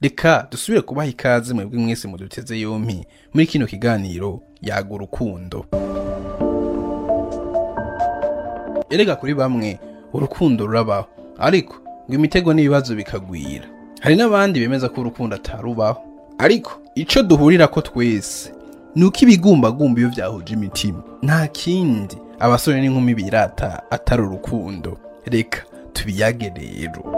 reka dusubire kubaha ikaze mwebwe mwese muduteze yompi. Muri kino kiganiro yaga urukundo. Erega kuri bamwe urukundo rurabaho. Ariko ngo imitego n'ibibazo bikagwira. Hari n'abandi bemeza ko urukundo atarubaho ariko ico duhurira ko twese ni uko ibigumbagumba iyo vyahuje imitima. Nta kindi abasore n'inkumi birata atari urukundo. Reka tubiyage rero.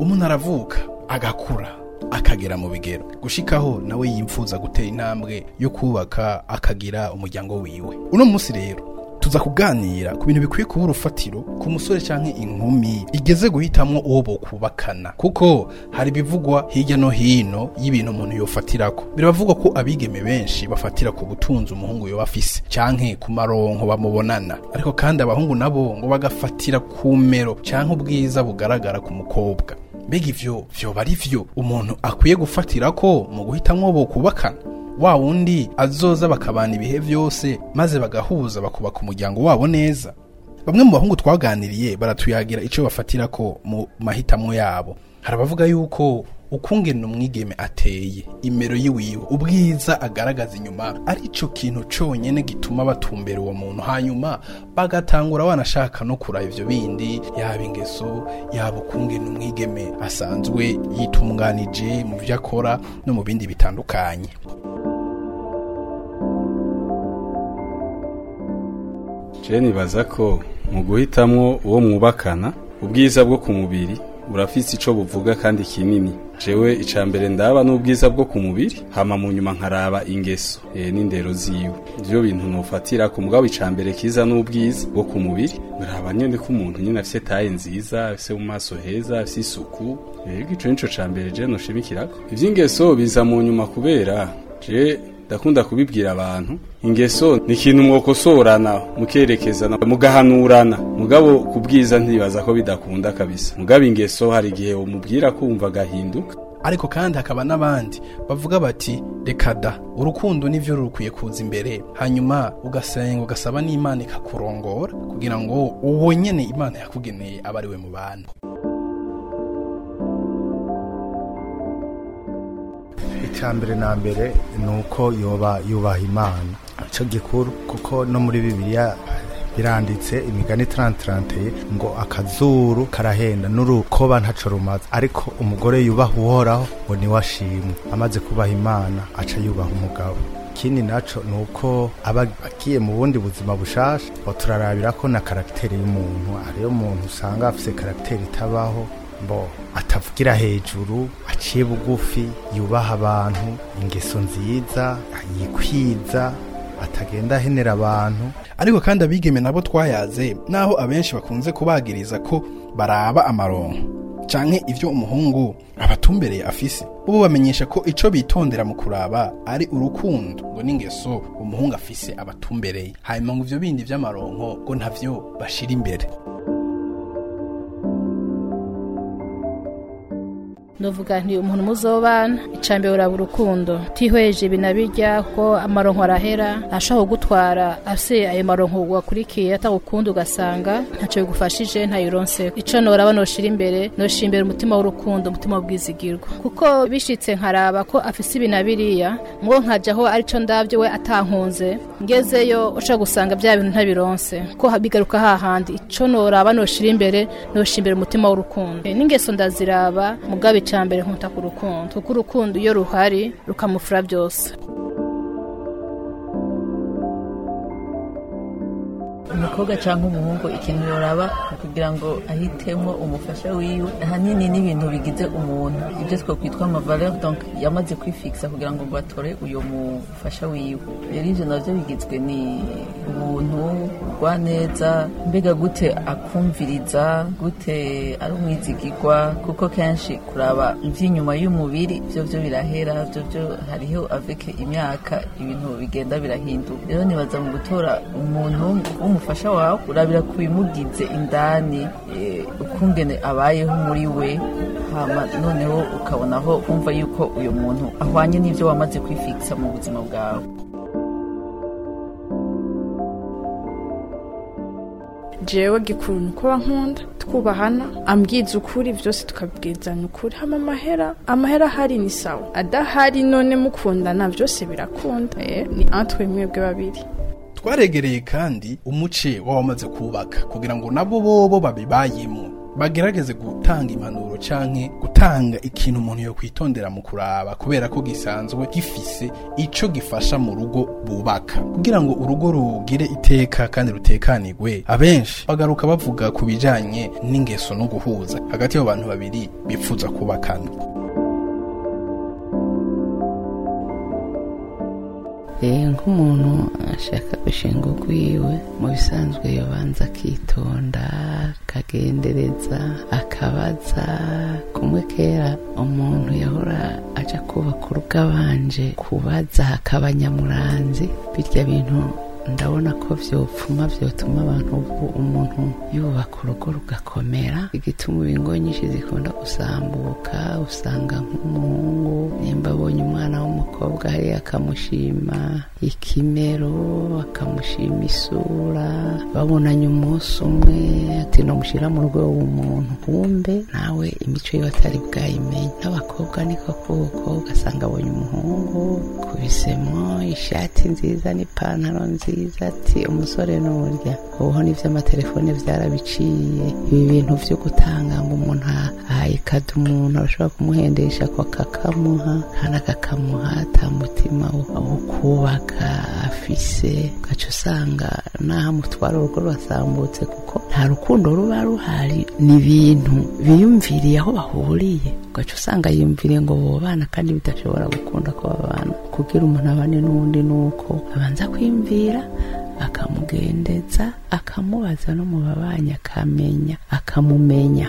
Umuntu aravuka agakura akagera mu bigero. Gushikaho nawe yimfuza gutera intambwe yo kubaka akagira umuryango wiwe. Uno munsi rero tuza kuganira ku bintu bikwiye kuba urufatiro ku musore canke inkumi igeze guhitamwo uwo bokubakana. Kuko hari ibivugwa hirya no hino y'ibintu umuntu yofatirako. Biravugwa ko abigeme benshi bafatira ku butunzi umuhungu yoba afise canke ku maronko bamubonana. Ariko kandi abahungu nabo ngo bagafatira ku mero canke ubwiza bugaragara ku mukobwa. Mbega ivyo vyoba ari vyo. Umuntu akwiye gufatirako mu guhitamwo bokubakana. Wa wundi azoza bakabana ibihe vyose maze bagahuza bakubaka umuryango wabo neza. Bamwe mu bahungu twaganiriye baratuyagira ico bafatirako mu mahitamwo yabo. Hari abavuga yuko ukungena umwigeme ateye. Imero yiwiwe ubwiza agaragaza inyuma ari cyo kintu conyene gituma batumbera uwo muntu. Hanyuma bagatangura wanashaka no kuraba ivyo bindi. Yaba ingeso yaba ukungena umwigeme asanzwe yitunganije mu vyo akora no mu bindi bitandukanye. Nibaza ko mu guhitamwo uwo mwubakana ubwiza bwo ku mubiri burafise ico buvuga kandi kinini. Jewe ica mbere ndaba n'ubwiza bwo ku mubiri hama mu nyuma nkaraba ingeso e, n'indero ziwe. Ivyo bintu nofatira ku mugabo ica mbere kiza n'ubwiza bwo ku mubiri. Nkaraba nyene ko umuntu nyene afise taye nziza afise mu maso heza afise isuku. Ego ico nico ca mbere je noshimikirako. Ivy'ingeso biza mu nyuma kubera je ndakunda kubibwira abantu. Ingeso ni ikintu mwokosorana mukerekezana mugahanurana. Mugabo kubwiza ntibaza ko bidakunda kabisa. Mugabo ingeso hari igihe umubwira kumva agahinduka. Ariko kandi hakaba n'abandi bavuga bati reka da urukundo nivyo rukwiye kuza imbere. Hanyuma ugasenga ugasaba n'imana ikakurongora kugira ngo uwo nyene imana yakugeneye abe ari we mu bantu icambere na mbere ni uko yoba yubaha imana. Ico gikuru kuko no muri bibiliya biranditse imigani tarantaranteye ngo akazuru karahenda n'urukoba ntaco rumaze. Ariko umugore yubaha uhoraho ngo ni we ashimwe. Amaze kubaha imana aca yubaha umugabo. Ikindi naco ni uko aba agiye mu bundi buzima bushasha turarabira ko na karagiteri y'umuntu. Hariyo umuntu usanga afise karagiteri itabaho bo atavugira hejuru aciye bugufi yubaha abantu ingeso nziza yikwiza atagenda ahenera abantu. Ariko kandi abigeme nabo twayaze naho abenshi bakunze kubagiriza ko baraba amaronko canke ivyo umuhungu abatumbereye afise. Bo bamenyesha ko ico bitondera mu kuraba ari urukundo ngo n'ingeso umuhungu afise abatumbereye. Hanyuma ngo ivyo bindi vy'amaronko ngo ntavyo bashira imbere. Ndavuga nti umuntu muzobana icambere uraba urukundo. Tihweje binabirya ko amaronko arahera ashaka kugutwara afise ayo maronko wakurikiye atagukunda ugasanga ntaco bigufashije ntayironse ico noraba noshira imbere noshira imbere umutima w'urukundo umutima w'ubwizigirwa. Kuko bishitse nkaraba ko afise ibinabiriya mwo nkajaho arico ndavyo we atankunze ngezeyo uca gusanga vya bintu ntabironse. Ko bigaruka hahandi ico noraba noshira imbere noshira imbere umutima w'urukundo. E, n'ingeso ndaziraba mugabe icambere nkuta ku rukundo. Kuko urukundo iyo ruhari rukamufura byose. Umukobwa cyangwa umuhungu ikintu yoraba kugira ngo ahitemo umufasha wiwe. Ahanini n'ibintu bigize umuntu. Ibyo twakwitwa amavaleur donc yamaze kwifixa kugira ngo batore uyo mufasha wiwe. Rero ivyo navyo bigizwe ni ubuntu kugwa neza mbega gute akumviriza gute ari umwizigirwa kuko kenshi kuraba ivy'inyuma y'umubiri vyo vyo birahera vyo vyo hariho avec imyaka ibintu bigenda birahinduka rero nibaza mu gutora umuntu w'umufasha wawe urabira ku bimugize indani eh, ukungene abayeho muri we noneho ukabonaho kumva yuko uyu muntu ahwanye n'ivyo wamaze kwifikisa mu buzima bwawe. Jewe gikuru nuko bankunda tukubahana ambwiza ukuri byose tukabwizanya ukuri hama amahera amahera ahari ni sawa. Adahari none mukundana byose birakunda. Eh, ni antwe mwebwe babiri. Twaregereye kandi umuce w'abamaze kubaka kugira ngo nabo bobo babibayemo bagerageze gutanga impanuro canke gutanga ikintu umuntu yo kwitondera mu kuraba kubera ko gisanzwe gifise ico gifasha mu rugo bubaka. Kugira ngo urugo rugire iteka kandi rutekanirwe abenshi bagaruka bavuga ku bijanye n'ingeso no guhuza. Hagati y'abo bantu babiri bipfuza kubakana. Nk'umuntu ashaka gushinga urwiwe mu bisanzwe yobanza akitonda akagendereza akabaza. Kumwe kera umuntu yahora aja kubaka urugo abanje kubaza hakaba nyamuranzi birya bintu ndabona ko vyopfuma vyotuma abantu umuntu yubaka urugo rugakomera. Igituma ingo nyinshi zikunda gusambuka usanga nk'umuhungu nimba abonye umwana w'umukobwa hariya akamushima ikimero akamushima isura. Babonanye umunsi umwe ati nomushyira mu rugo w'umuntu wumve nawe imico yiwe atari bwayimenye. N'abakobwa niko kuko ugasanga abonye umuhungu kubisemo ishati nziza n'ipantaro nziza. Ati umusore n'urya. Ubuho n'ivy'amatelefone vyarabiciye ibi bintu vyo gutanga ngo umuntu ahaye kado umuntu arashobora kumuhendesha ko akakamuha kandi akakamuha ata mutima wo kubaka afise. Ugaca usanga naho amutwara urugo rurasambutse kuko nta rukundo ruba ruhari. Ni ibintu biyumviriye aho bahuriye. Ugaca usanga yiyumviriye ngo bobana kandi bidashobora gukunda ko babana kugira umuntu abane n'uwundi nuko. Abanza kwiyumvira akamugendeza akamubaza no mu babanyi akamenya akamumenya.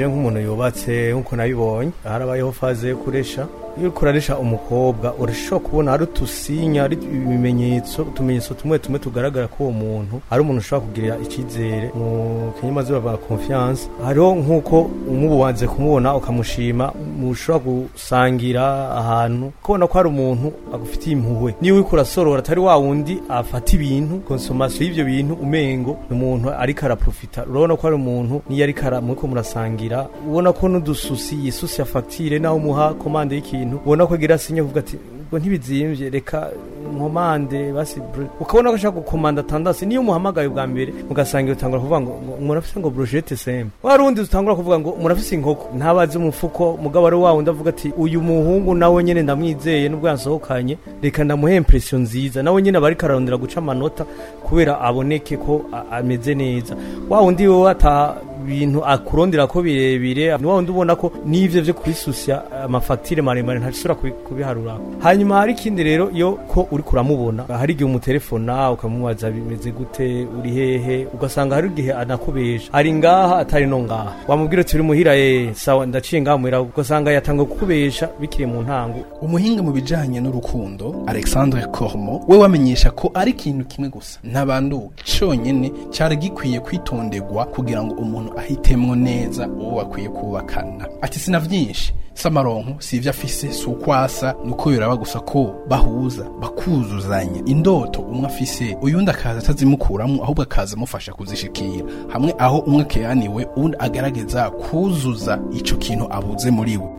Nk'umuntu yubatse nk'uko nabibonye harabayeho faze yo kuresha. Iyo uriko uraresha umukobwa urashobora kubona hari utusinya hari ibimenyetso utumenyetso tumwe tumwe tugaragara ko uwo muntu. Ari umuntu ushobora kugirira icyizere. Mu kinyamazina ba confiance. Hariho nk'uko umububanze kumubona ukamushima mushobora gusangira ahantu kubona ko hari umuntu agufitiye impuhwe. Niyo uriko urasorora atari wa wundi afata ibintu konsomasiyo y'ivyo bintu umengo ni umuntu ariko araprofita. Urabona ko hari umuntu niyo ariko ara- muriko murasangira ubona ko n'udususi yisusi ya fagitire naho umuha komande y'ikintu. Ubona ko agira sinye kuvuga ati ngo ntibizimvye reka nkomande basi bro-" ukabona ko ashaka gukomanda tandasi niyo umuhamagaye bwa mbere mugasangira utangura kuvuga ngo murafise ngo brochette sembe warundi utangura kuvuga ngo murafise inkoko. Ntabazi umufuko mugabo ari wa wundi avuga ati uyu muhungu nawe nyene ndamwizeye nubwo yansohokanye reka ndamuhe impression nziza. Nawe nyene aba ariko ararondera guca amanota kubera aboneke ko ameze neza. Wa wundi wewe ata bintu akurondera ko birebire ni wa wundi ubona ko n'ivyo vyo kwisusya amafagitire maremare ntashobora kubi- kubiharura hanyuma hari ikindi rero iyo ko uri kuramubona hari igihe umutelefona ukamubaza bimeze gute uri hehe ugasanga hari igihe anakubesha. Ari ngaha atari no ngaha. Wamubwira uti uri muhira ye sawa ndaciye ngaha ugasanga yatanga kukubesha bikiri mu ntango. Umuhinga mu bijanye n'urukundo alexandre cormo we wamenyesha ko ari ikintu kimwe gusa. Ntabanduka conyene cari gikwiye kwitonderwa kugira ngo umuntu ahitemwo neza uwo bakwiye kubakana. Ati sina vyinshi si amaronko si ivyo afise si uko asa ni uko biraba gusa ko bahuza bakuzuzanya. Indoto umwe afise uyundi akaza atazimukuramwo ahubwo akaza amufasha kuzishikira. Hamwe aho umwe akeyaniwe uwundi agerageza kuzuza ico kintu abuze muri we.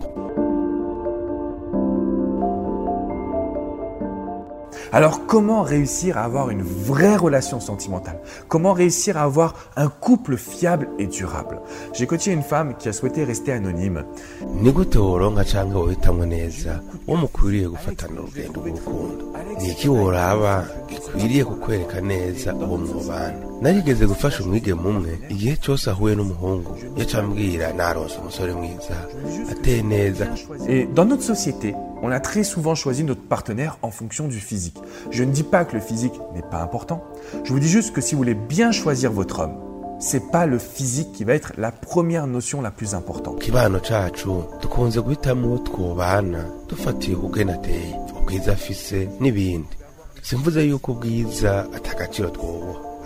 Alors comment réussir à avoir une vraie relation sentimentale? Comment réussir à avoir un couple fiable et durable? J'ai coaché une femme qui a souhaité rester anonyme. narigeze gufasha umwigeme umwe igihe cyose ahuye n'umuhungu yaca ambwira naronse umusore mwiza ateye neza. Et dans notre société, on a très souvent choisi notre partenaire en fonction du physique. Je ne dis pas que le physique n'est pas important. Je vous dis juste que si vous voulez bien choisir votre homme, c'est pas le physique qui va être la première notion la plus importante.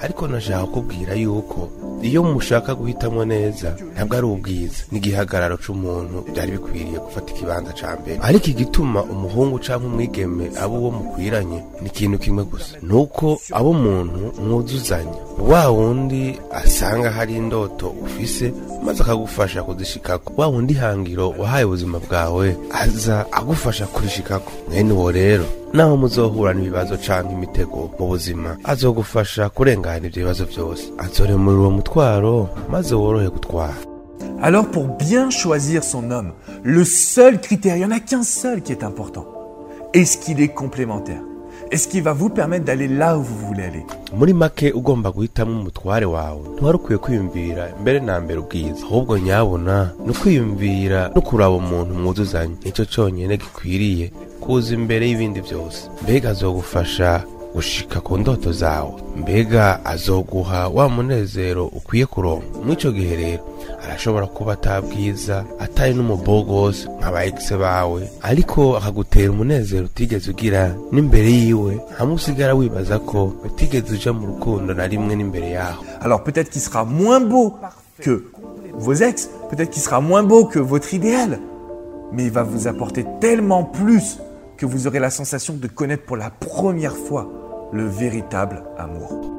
Ariko nashaka kubwira yuko iyo mushaka guhitamo neza ntabwo ari ubwiza. N'igihagararo c'umuntu byari bikwiriye gufata ikibanza ca mbere. Ariko igituma umuhungu canke umwigeme abo uwo mukwiranye ni ikintu kimwe gusa. Nuko abo umuntu mwuzuzanya wa wundi asanga hari indoto ufise maze akagufasha kuzishikako. Wa wundi hangiro wahaye ubuzima bwawe aza agufasha kurishikako mwene uwo rero naho muzohura n'ibibazo canke imitego mu buzima. Azogufasha kurengana ivyo bibazo byose azoremura uwo mutwaro maze worohe gutwara. Alors pour bien choisir son homme, le seul critère, il n'y en a qu'un seul qui est important. Est-ce qu'il est complémentaire? Est-ce qu'il va vous permettre d'aller là où vous voulez aller? Muri make ugomba guhitamo umutware wawe. Ntiwari ukwiye kwiyumvira mbere na mbere ubwiza. Ahubwo nyabona ni ukwiyumvira no kuraba umuntu mwuzuzanye. Nicyo cyonyine gikwiriye kuza imbere y'ibindi byose. Mbega azogufasha gushika ku ndoto zawe. Mbega azoguha wa munezero ukwiye kuronka. Mw'ico gihe rero arashobora kuba atabwiza atari n'umubogose nk'aba egise bawe. Ariko akagutera umunezero utigeze ugira n'imbere yiwe hamwe usigara wibaza ko utigeze uja mu rukundo na rimwe n'imbere yaho. Alors peut-être qu'il sera moins beau que vos ex, peut-être qu'il sera moins beau que votre idéal, mais il va vous apporter tellement plus que vous aurez la sensation de connaître pour la première fois le véritable amour.